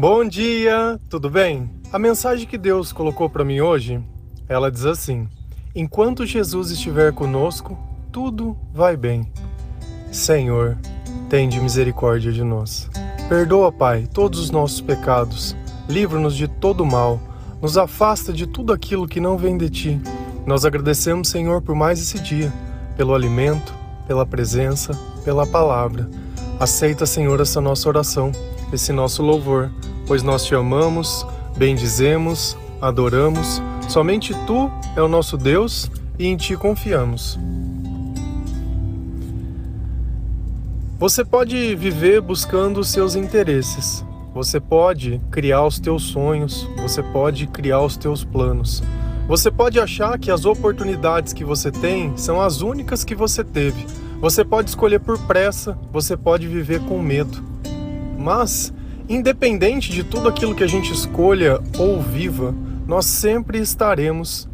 Bom dia, tudo bem? A mensagem que Deus colocou para mim hoje, ela diz assim: Enquanto Jesus estiver conosco, tudo vai bem. Senhor, tende misericórdia de nós. Perdoa, Pai, todos os nossos pecados. Livra-nos de todo mal. Nos afasta de tudo aquilo que não vem de ti. Nós agradecemos, Senhor, por mais esse dia, pelo alimento, pela presença, pela palavra. Aceita, Senhor, essa nossa oração, esse nosso louvor pois nós te amamos, bendizemos, adoramos. Somente tu é o nosso Deus e em ti confiamos. Você pode viver buscando os seus interesses. Você pode criar os teus sonhos, você pode criar os teus planos. Você pode achar que as oportunidades que você tem são as únicas que você teve. Você pode escolher por pressa, você pode viver com medo. Mas Independente de tudo aquilo que a gente escolha ou viva, nós sempre estaremos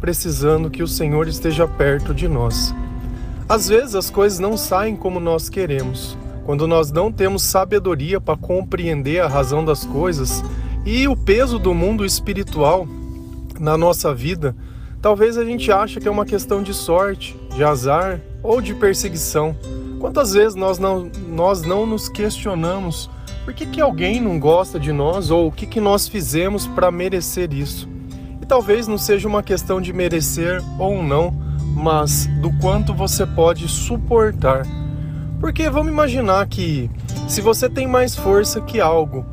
precisando que o Senhor esteja perto de nós. Às vezes as coisas não saem como nós queremos, quando nós não temos sabedoria para compreender a razão das coisas e o peso do mundo espiritual na nossa vida, talvez a gente ache que é uma questão de sorte, de azar ou de perseguição. Quantas vezes nós não, nós não nos questionamos por que, que alguém não gosta de nós ou o que, que nós fizemos para merecer isso? E talvez não seja uma questão de merecer ou não, mas do quanto você pode suportar. Porque vamos imaginar que se você tem mais força que algo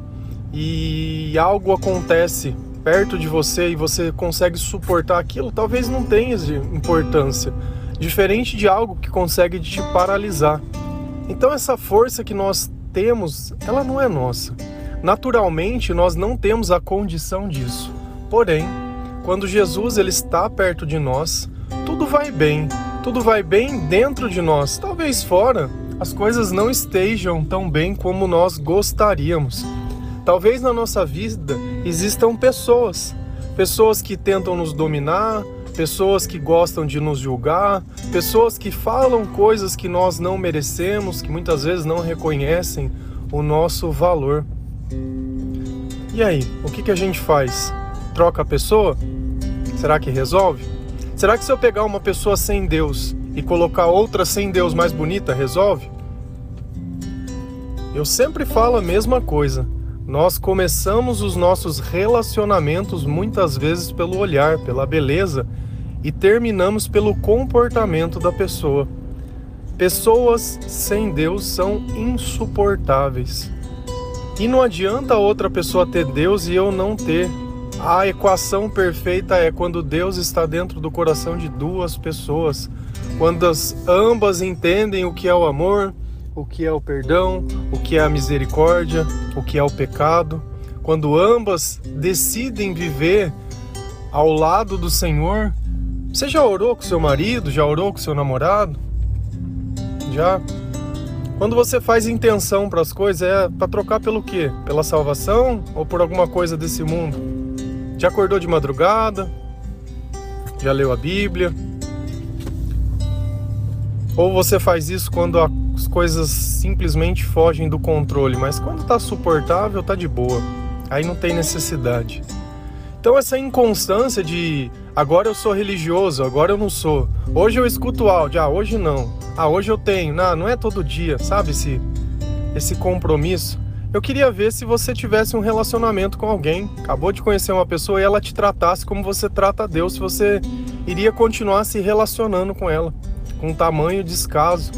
e algo acontece perto de você e você consegue suportar aquilo, talvez não tenha importância, diferente de algo que consegue te paralisar. Então essa força que nós temos, ela não é nossa. Naturalmente, nós não temos a condição disso. Porém, quando Jesus ele está perto de nós, tudo vai bem. Tudo vai bem dentro de nós. Talvez fora as coisas não estejam tão bem como nós gostaríamos. Talvez na nossa vida existam pessoas, pessoas que tentam nos dominar, pessoas que gostam de nos julgar, pessoas que falam coisas que nós não merecemos, que muitas vezes não reconhecem o nosso valor. E aí, o que, que a gente faz? Troca a pessoa? Será que resolve? Será que se eu pegar uma pessoa sem Deus e colocar outra sem Deus mais bonita, resolve? Eu sempre falo a mesma coisa. Nós começamos os nossos relacionamentos muitas vezes pelo olhar, pela beleza e terminamos pelo comportamento da pessoa. Pessoas sem Deus são insuportáveis. E não adianta outra pessoa ter Deus e eu não ter. A equação perfeita é quando Deus está dentro do coração de duas pessoas, quando as, ambas entendem o que é o amor, o que é o perdão, o que é a misericórdia, o que é o pecado, quando ambas decidem viver ao lado do Senhor. Você já orou com seu marido? Já orou com seu namorado? Já? Quando você faz intenção para as coisas, é para trocar pelo quê? Pela salvação ou por alguma coisa desse mundo? Já acordou de madrugada? Já leu a Bíblia? Ou você faz isso quando as coisas simplesmente fogem do controle, mas quando está suportável, tá de boa. Aí não tem necessidade. Então essa inconstância de agora eu sou religioso, agora eu não sou. Hoje eu escuto áudio, ah, hoje não. Ah, hoje eu tenho. Não, não é todo dia, sabe esse esse compromisso. Eu queria ver se você tivesse um relacionamento com alguém, acabou de conhecer uma pessoa e ela te tratasse como você trata Deus, se você iria continuar se relacionando com ela com tamanho descaso,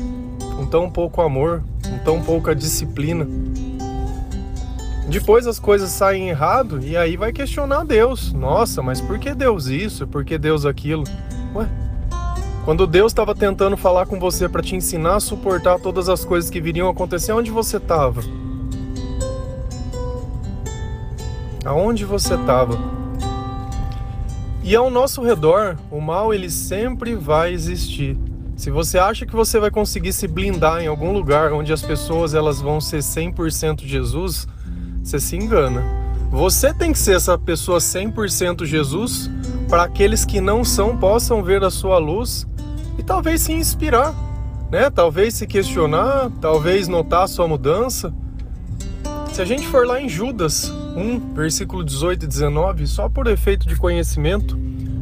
com tão pouco amor, com tão pouca disciplina. Depois as coisas saem errado e aí vai questionar Deus. Nossa, mas por que Deus isso? Por que Deus aquilo? Ué, quando Deus estava tentando falar com você para te ensinar a suportar todas as coisas que viriam acontecer, onde você estava? Aonde você estava? E ao nosso redor, o mal ele sempre vai existir. Se você acha que você vai conseguir se blindar em algum lugar onde as pessoas elas vão ser 100% Jesus, você se engana. Você tem que ser essa pessoa 100% Jesus para aqueles que não são possam ver a sua luz e talvez se inspirar, né? Talvez se questionar, talvez notar a sua mudança. Se a gente for lá em Judas 1, versículo 18 e 19, só por efeito de conhecimento,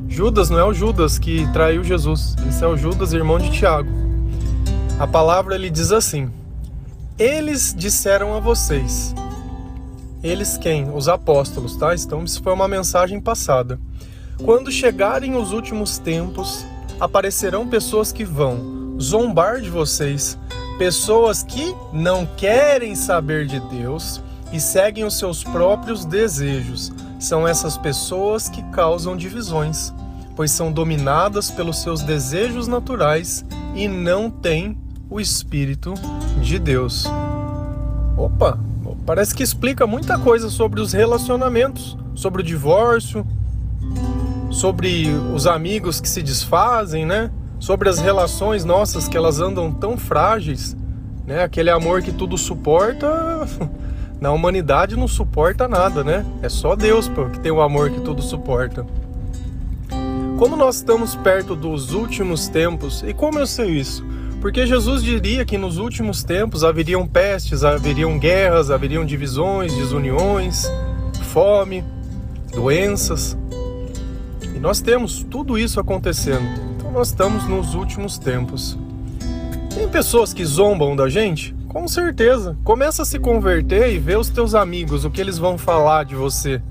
Judas não é o Judas que traiu Jesus, esse é o Judas, irmão de Tiago. A palavra ele diz assim: Eles disseram a vocês. Eles quem? Os apóstolos, tá? Então isso foi uma mensagem passada. Quando chegarem os últimos tempos, aparecerão pessoas que vão zombar de vocês, pessoas que não querem saber de Deus e seguem os seus próprios desejos. São essas pessoas que causam divisões, pois são dominadas pelos seus desejos naturais e não têm o Espírito de Deus. Opa, parece que explica muita coisa sobre os relacionamentos, sobre o divórcio, sobre os amigos que se desfazem, né? Sobre as relações nossas que elas andam tão frágeis, né? Aquele amor que tudo suporta, na humanidade não suporta nada, né? É só Deus que tem o amor que tudo suporta. Como nós estamos perto dos últimos tempos, e como eu sei isso? Porque Jesus diria que nos últimos tempos haveriam pestes, haveriam guerras, haveriam divisões, desuniões, fome, doenças. E nós temos tudo isso acontecendo. Então nós estamos nos últimos tempos. Tem pessoas que zombam da gente? Com certeza. Começa a se converter e ver os teus amigos, o que eles vão falar de você.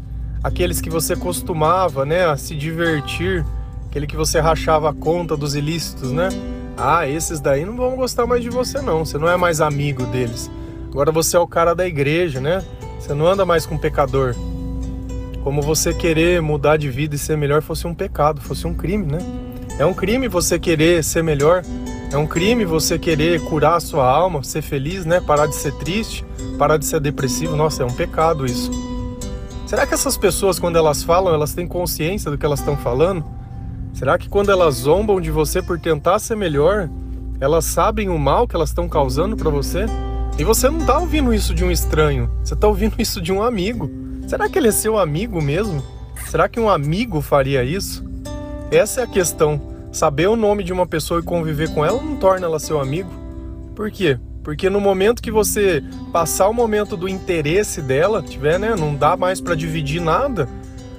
Aqueles que você costumava, né, a se divertir, aquele que você rachava a conta dos ilícitos, né? Ah, esses daí não vão gostar mais de você não. Você não é mais amigo deles. Agora você é o cara da igreja, né? Você não anda mais com pecador. Como você querer mudar de vida e ser melhor fosse um pecado, fosse um crime, né? É um crime você querer ser melhor, é um crime você querer curar a sua alma, ser feliz, né? Parar de ser triste, parar de ser depressivo. Nossa, é um pecado isso. Será que essas pessoas, quando elas falam, elas têm consciência do que elas estão falando? Será que quando elas zombam de você por tentar ser melhor, elas sabem o mal que elas estão causando para você? E você não está ouvindo isso de um estranho, você está ouvindo isso de um amigo. Será que ele é seu amigo mesmo? Será que um amigo faria isso? Essa é a questão. Saber o nome de uma pessoa e conviver com ela não torna ela seu amigo. Por quê? Porque no momento que você passar o momento do interesse dela, tiver, né, não dá mais para dividir nada,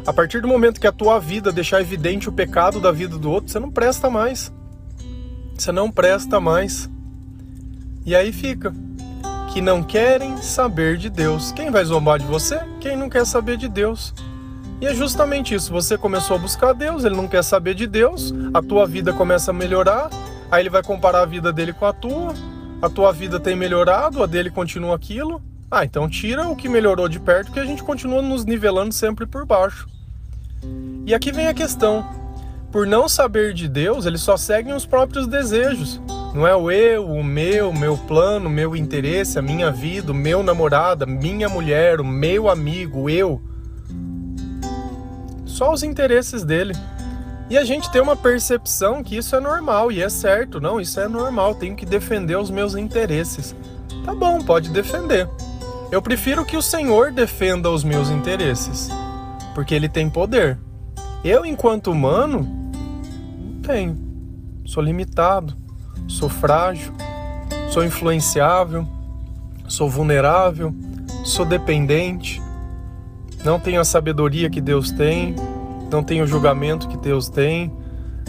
a partir do momento que a tua vida deixar evidente o pecado da vida do outro, você não presta mais. Você não presta mais. E aí fica que não querem saber de Deus. Quem vai zombar de você? Quem não quer saber de Deus. E é justamente isso. Você começou a buscar Deus, ele não quer saber de Deus, a tua vida começa a melhorar, aí ele vai comparar a vida dele com a tua, a tua vida tem melhorado, a dele continua aquilo. Ah, então tira o que melhorou de perto, que a gente continua nos nivelando sempre por baixo. E aqui vem a questão. Por não saber de Deus, eles só seguem os próprios desejos. Não é o eu, o meu, meu plano, meu interesse, a minha vida, o meu namorado, minha mulher, o meu amigo, eu. Só os interesses dele. E a gente tem uma percepção que isso é normal e é certo. Não, isso é normal, tenho que defender os meus interesses. Tá bom, pode defender. Eu prefiro que o Senhor defenda os meus interesses, porque ele tem poder. Eu, enquanto humano, não tenho. Sou limitado sou frágil, sou influenciável, sou vulnerável, sou dependente, não tenho a sabedoria que Deus tem, não tenho o julgamento que Deus tem,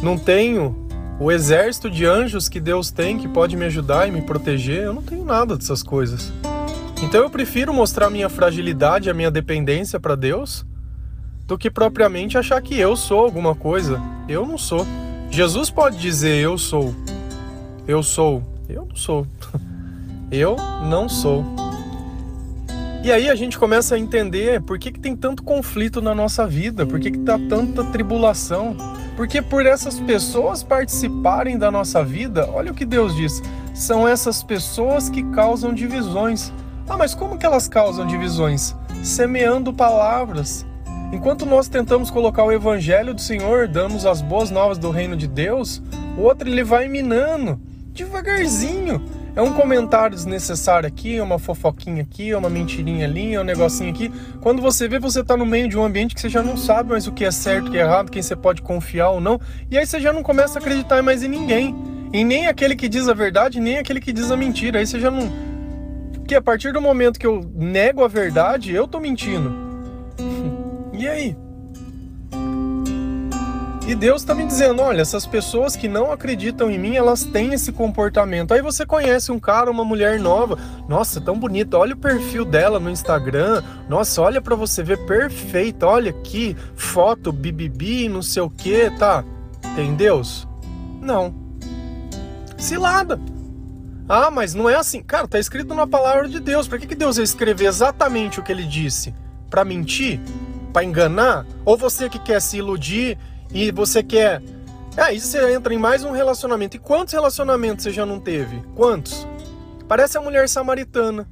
não tenho o exército de anjos que Deus tem que pode me ajudar e me proteger, eu não tenho nada dessas coisas. Então eu prefiro mostrar minha fragilidade, a minha dependência para Deus, do que propriamente achar que eu sou alguma coisa. Eu não sou. Jesus pode dizer eu sou, eu sou. Eu não sou. Eu não sou. E aí a gente começa a entender por que, que tem tanto conflito na nossa vida, por que, que tá tanta tribulação. Porque por essas pessoas participarem da nossa vida, olha o que Deus diz, são essas pessoas que causam divisões. Ah, mas como que elas causam divisões? Semeando palavras. Enquanto nós tentamos colocar o evangelho do Senhor, damos as boas novas do reino de Deus, o outro ele vai minando devagarzinho. É um comentário desnecessário aqui, é uma fofoquinha aqui, é uma mentirinha ali, é um negocinho aqui. Quando você vê, você tá no meio de um ambiente que você já não sabe mais o que é certo, o que é errado, quem você pode confiar ou não. E aí você já não começa a acreditar mais em ninguém. E nem aquele que diz a verdade, nem aquele que diz a mentira. Aí você já não. Porque a partir do momento que eu nego a verdade, eu tô mentindo. E aí? E Deus está me dizendo: olha, essas pessoas que não acreditam em mim, elas têm esse comportamento. Aí você conhece um cara, uma mulher nova, nossa, tão bonita, olha o perfil dela no Instagram, nossa, olha para você ver perfeita, olha aqui, foto, bibibi, não sei o que, tá? Tem Deus? Não. Cilada. Ah, mas não é assim. Cara, tá escrito na palavra de Deus. Por que, que Deus ia escrever exatamente o que ele disse? Para mentir? Para enganar? Ou você que quer se iludir e você quer. Aí você entra em mais um relacionamento. E quantos relacionamentos você já não teve? Quantos? Parece a mulher samaritana.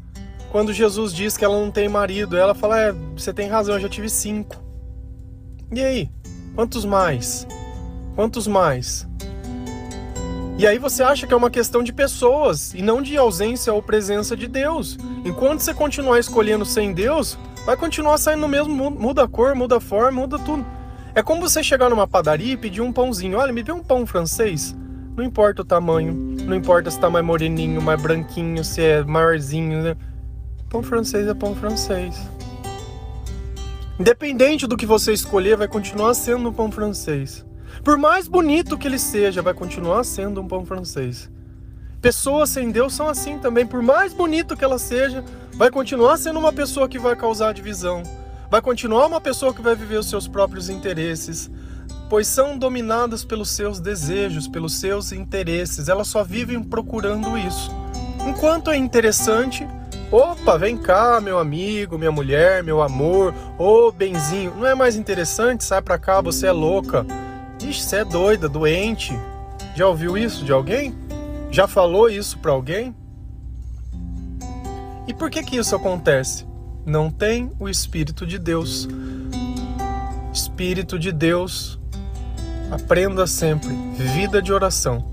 Quando Jesus diz que ela não tem marido, ela fala: É, você tem razão, eu já tive cinco. E aí? Quantos mais? Quantos mais? E aí você acha que é uma questão de pessoas e não de ausência ou presença de Deus. Enquanto você continuar escolhendo sem Deus, vai continuar saindo no mesmo, muda a cor, muda a forma, muda tudo. É como você chegar numa padaria e pedir um pãozinho. Olha, me dê um pão francês. Não importa o tamanho, não importa se tá mais moreninho, mais branquinho, se é maiorzinho, né? Pão francês é pão francês. Independente do que você escolher, vai continuar sendo um pão francês. Por mais bonito que ele seja, vai continuar sendo um pão francês. Pessoas sem Deus são assim também. Por mais bonito que ela seja, vai continuar sendo uma pessoa que vai causar divisão vai continuar uma pessoa que vai viver os seus próprios interesses, pois são dominadas pelos seus desejos, pelos seus interesses. Elas só vivem procurando isso. Enquanto é interessante, opa, vem cá, meu amigo, minha mulher, meu amor, ô benzinho, não é mais interessante? Sai pra cá, você é louca. Ixi, você é doida, doente. Já ouviu isso de alguém? Já falou isso para alguém? E por que que isso acontece? não tem o Espírito de Deus. Espírito de Deus, aprenda sempre, vida de oração.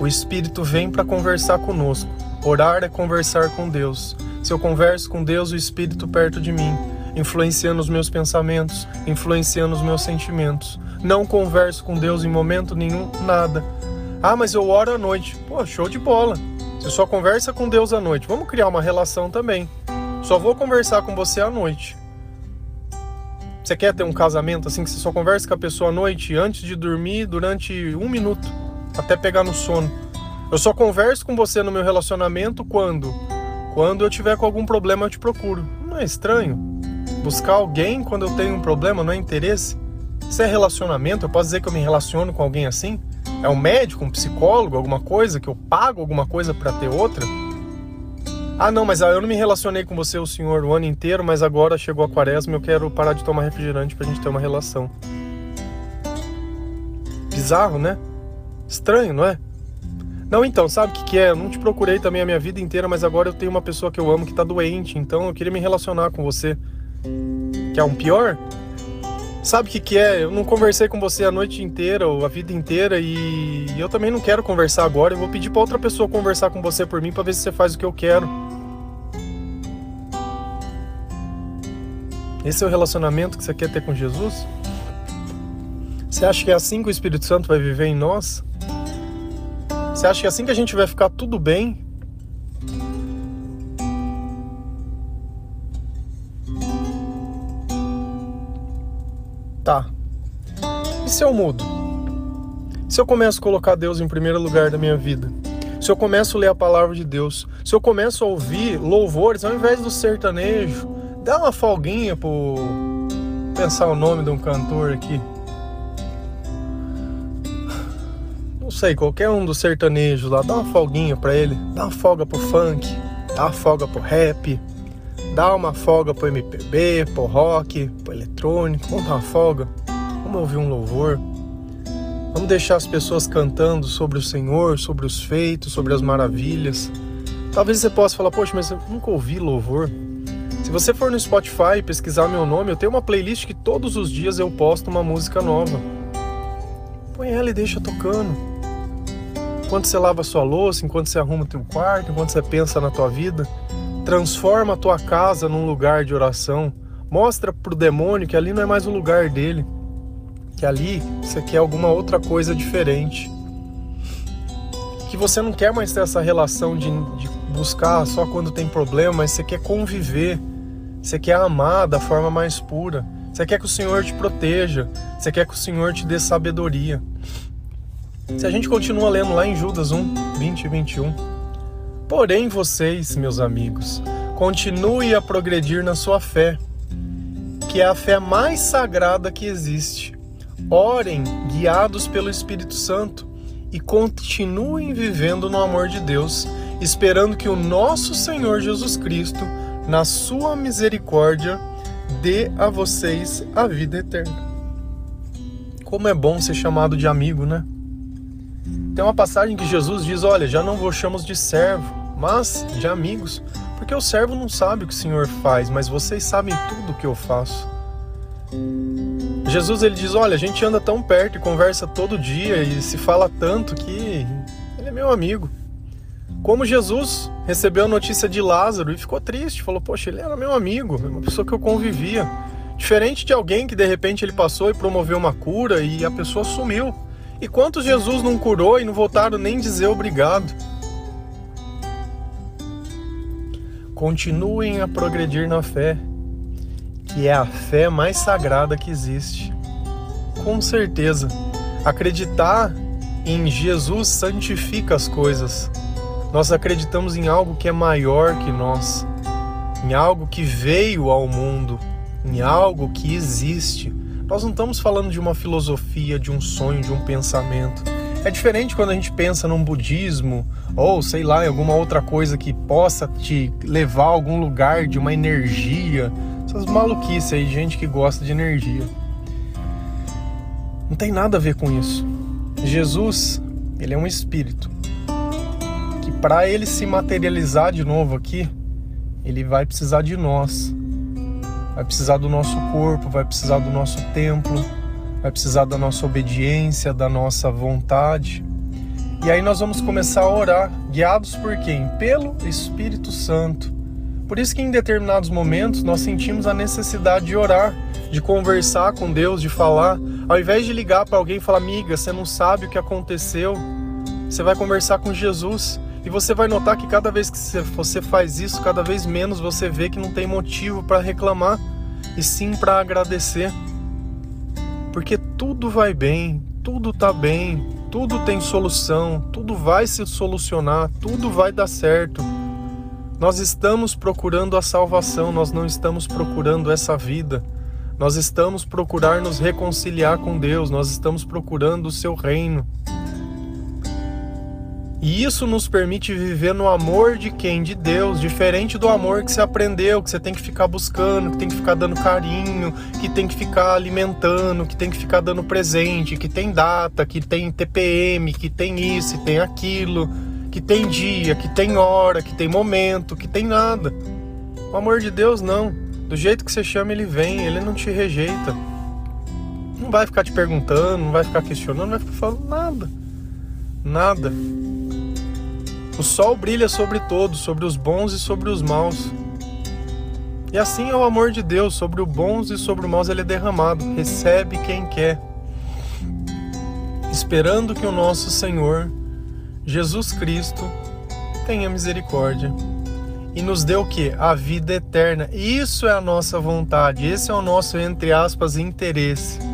O Espírito vem para conversar conosco. Orar é conversar com Deus. Se eu converso com Deus, o Espírito perto de mim, influenciando os meus pensamentos, influenciando os meus sentimentos. Não converso com Deus em momento nenhum, nada. Ah, mas eu oro à noite. Pô, show de bola. Você só conversa com Deus à noite. Vamos criar uma relação também. Só vou conversar com você à noite. Você quer ter um casamento assim que você só conversa com a pessoa à noite, antes de dormir, durante um minuto, até pegar no sono? Eu só converso com você no meu relacionamento quando? Quando eu tiver com algum problema eu te procuro. Não é estranho? Buscar alguém quando eu tenho um problema não é interesse? Se é relacionamento, eu posso dizer que eu me relaciono com alguém assim? É um médico, um psicólogo, alguma coisa que eu pago alguma coisa para ter outra? Ah, não, mas eu não me relacionei com você, o senhor, o ano inteiro, mas agora chegou a quaresma e eu quero parar de tomar refrigerante pra gente ter uma relação. Bizarro, né? Estranho, não é? Não, então, sabe o que, que é? Eu não te procurei também a minha vida inteira, mas agora eu tenho uma pessoa que eu amo que tá doente, então eu queria me relacionar com você. Que é um pior? Sabe o que, que é? Eu não conversei com você a noite inteira ou a vida inteira e eu também não quero conversar agora. Eu vou pedir para outra pessoa conversar com você por mim para ver se você faz o que eu quero. Esse é o relacionamento que você quer ter com Jesus? Você acha que é assim que o Espírito Santo vai viver em nós? Você acha que é assim que a gente vai ficar tudo bem? Tá. E se eu mudo? Se eu começo a colocar Deus em primeiro lugar da minha vida? Se eu começo a ler a palavra de Deus? Se eu começo a ouvir louvores ao invés do sertanejo? Dá uma folguinha pro pensar o nome de um cantor aqui. Não sei, qualquer um dos sertanejos lá, dá uma folguinha pra ele. Dá uma folga pro funk, dá uma folga pro rap, dá uma folga pro MPB, pro rock, pro eletrônico. Vamos dar uma folga. Vamos ouvir um louvor. Vamos deixar as pessoas cantando sobre o Senhor, sobre os feitos, sobre as maravilhas. Talvez você possa falar, poxa, mas eu nunca ouvi louvor. Se você for no Spotify e pesquisar meu nome, eu tenho uma playlist que todos os dias eu posto uma música nova. Põe ela e deixa tocando. Enquanto você lava sua louça, enquanto você arruma o teu quarto, enquanto você pensa na tua vida, transforma a tua casa num lugar de oração. Mostra pro demônio que ali não é mais o lugar dele. Que ali você quer alguma outra coisa diferente. Que você não quer mais ter essa relação de, de buscar só quando tem problema, mas você quer conviver, você quer amar da forma mais pura, você quer que o Senhor te proteja, você quer que o Senhor te dê sabedoria. Se a gente continua lendo lá em Judas 1, 20 e 21. Porém, vocês, meus amigos, continue a progredir na sua fé, que é a fé mais sagrada que existe. Orem, guiados pelo Espírito Santo, e continuem vivendo no amor de Deus, esperando que o nosso Senhor Jesus Cristo, na sua misericórdia, dê a vocês a vida eterna. Como é bom ser chamado de amigo, né? Tem uma passagem que Jesus diz: Olha, já não vos chamo de servo, mas de amigos, porque o servo não sabe o que o Senhor faz, mas vocês sabem tudo o que eu faço. Jesus ele diz: Olha, a gente anda tão perto e conversa todo dia e se fala tanto que ele é meu amigo. Como Jesus recebeu a notícia de Lázaro e ficou triste, falou: Poxa, ele era meu amigo, uma pessoa que eu convivia. Diferente de alguém que de repente ele passou e promoveu uma cura e a pessoa sumiu. E quantos Jesus não curou e não voltaram nem dizer obrigado? Continuem a progredir na fé, que é a fé mais sagrada que existe. Com certeza, acreditar em Jesus santifica as coisas. Nós acreditamos em algo que é maior que nós, em algo que veio ao mundo, em algo que existe. Nós não estamos falando de uma filosofia, de um sonho, de um pensamento. É diferente quando a gente pensa num budismo ou sei lá, em alguma outra coisa que possa te levar a algum lugar de uma energia. Essas maluquices aí, gente que gosta de energia. Não tem nada a ver com isso. Jesus, ele é um espírito que para ele se materializar de novo aqui, ele vai precisar de nós. Vai precisar do nosso corpo, vai precisar do nosso templo, vai precisar da nossa obediência, da nossa vontade. E aí nós vamos começar a orar, guiados por quem? Pelo Espírito Santo. Por isso que em determinados momentos nós sentimos a necessidade de orar, de conversar com Deus, de falar, ao invés de ligar para alguém e falar: "Amiga, você não sabe o que aconteceu". Você vai conversar com Jesus e você vai notar que cada vez que você faz isso, cada vez menos você vê que não tem motivo para reclamar e sim para agradecer. Porque tudo vai bem, tudo tá bem, tudo tem solução, tudo vai se solucionar, tudo vai dar certo. Nós estamos procurando a salvação, nós não estamos procurando essa vida. Nós estamos procurar nos reconciliar com Deus, nós estamos procurando o seu reino. E isso nos permite viver no amor de quem? De Deus, diferente do amor que você aprendeu, que você tem que ficar buscando, que tem que ficar dando carinho, que tem que ficar alimentando, que tem que ficar dando presente, que tem data, que tem TPM, que tem isso, que tem aquilo, que tem dia, que tem hora, que tem momento, que tem nada. O amor de Deus não. Do jeito que você chama, ele vem, ele não te rejeita. Não vai ficar te perguntando, não vai ficar questionando, não vai ficar falando nada. Nada. O sol brilha sobre todos, sobre os bons e sobre os maus. E assim é o amor de Deus, sobre os bons e sobre os maus ele é derramado. Recebe quem quer. Esperando que o nosso Senhor, Jesus Cristo, tenha misericórdia e nos dê o que? A vida eterna. Isso é a nossa vontade, esse é o nosso, entre aspas, interesse.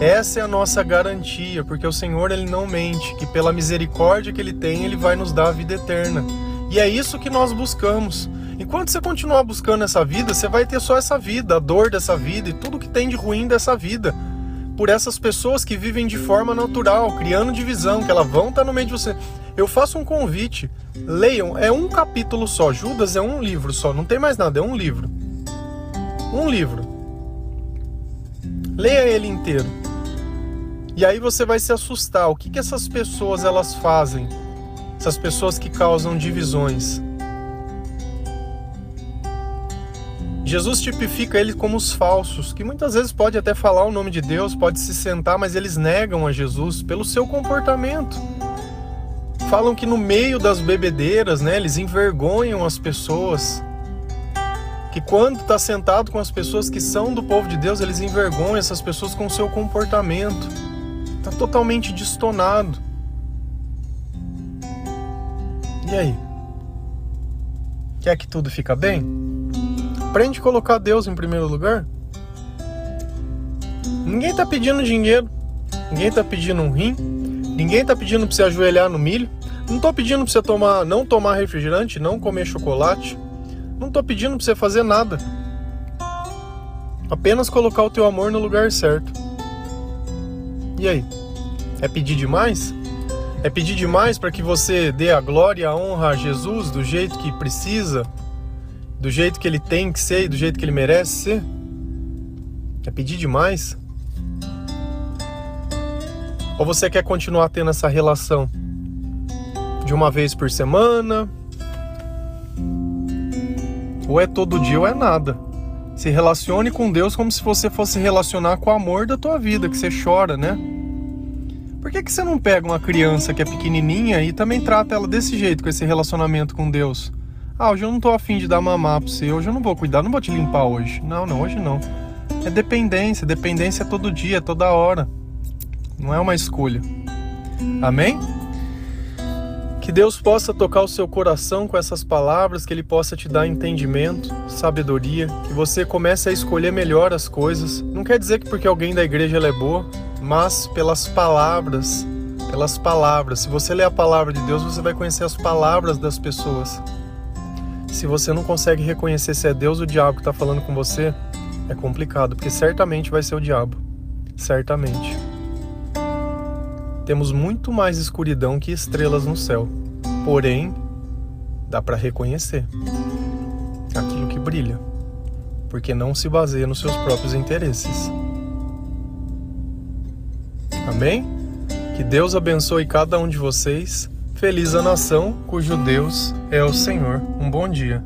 Essa é a nossa garantia, porque o Senhor ele não mente, que pela misericórdia que ele tem, ele vai nos dar a vida eterna. E é isso que nós buscamos. Enquanto você continuar buscando essa vida, você vai ter só essa vida, a dor dessa vida e tudo que tem de ruim dessa vida. Por essas pessoas que vivem de forma natural, criando divisão, que elas vão estar no meio de você. Eu faço um convite. Leiam, é um capítulo só. Judas é um livro só, não tem mais nada, é um livro. Um livro. Leia ele inteiro. E aí você vai se assustar. O que, que essas pessoas elas fazem? Essas pessoas que causam divisões. Jesus tipifica eles como os falsos, que muitas vezes pode até falar o nome de Deus, pode se sentar, mas eles negam a Jesus pelo seu comportamento. Falam que no meio das bebedeiras, né, eles envergonham as pessoas. Que quando está sentado com as pessoas que são do povo de Deus, eles envergonham essas pessoas com o seu comportamento está totalmente distonado. E aí? Quer que tudo fica bem? Aprende a colocar Deus em primeiro lugar. Ninguém tá pedindo dinheiro, ninguém tá pedindo um rim, ninguém tá pedindo pra você ajoelhar no milho. Não tô pedindo pra você tomar, não tomar refrigerante, não comer chocolate. Não tô pedindo pra você fazer nada. Apenas colocar o teu amor no lugar certo. E aí? É pedir demais? É pedir demais para que você dê a glória e a honra a Jesus do jeito que precisa, do jeito que ele tem que ser e do jeito que ele merece ser? É pedir demais? Ou você quer continuar tendo essa relação de uma vez por semana? Ou é todo dia ou é nada. Se relacione com Deus como se você fosse relacionar com o amor da tua vida, que você chora, né? Por que, que você não pega uma criança que é pequenininha e também trata ela desse jeito, com esse relacionamento com Deus? Ah, hoje eu não tô afim de dar mamar pra você, hoje eu não vou cuidar, não vou te limpar hoje. Não, não, hoje não. É dependência, dependência é todo dia, toda hora. Não é uma escolha. Amém? Que Deus possa tocar o seu coração com essas palavras, que Ele possa te dar entendimento, sabedoria, que você comece a escolher melhor as coisas. Não quer dizer que porque alguém da igreja é boa, mas pelas palavras, pelas palavras. Se você ler a palavra de Deus, você vai conhecer as palavras das pessoas. Se você não consegue reconhecer se é Deus ou o diabo que está falando com você, é complicado, porque certamente vai ser o diabo. Certamente. Temos muito mais escuridão que estrelas no céu. Porém, dá para reconhecer aquilo que brilha, porque não se baseia nos seus próprios interesses. Amém? Que Deus abençoe cada um de vocês. Feliz a nação cujo Deus é o Senhor. Um bom dia.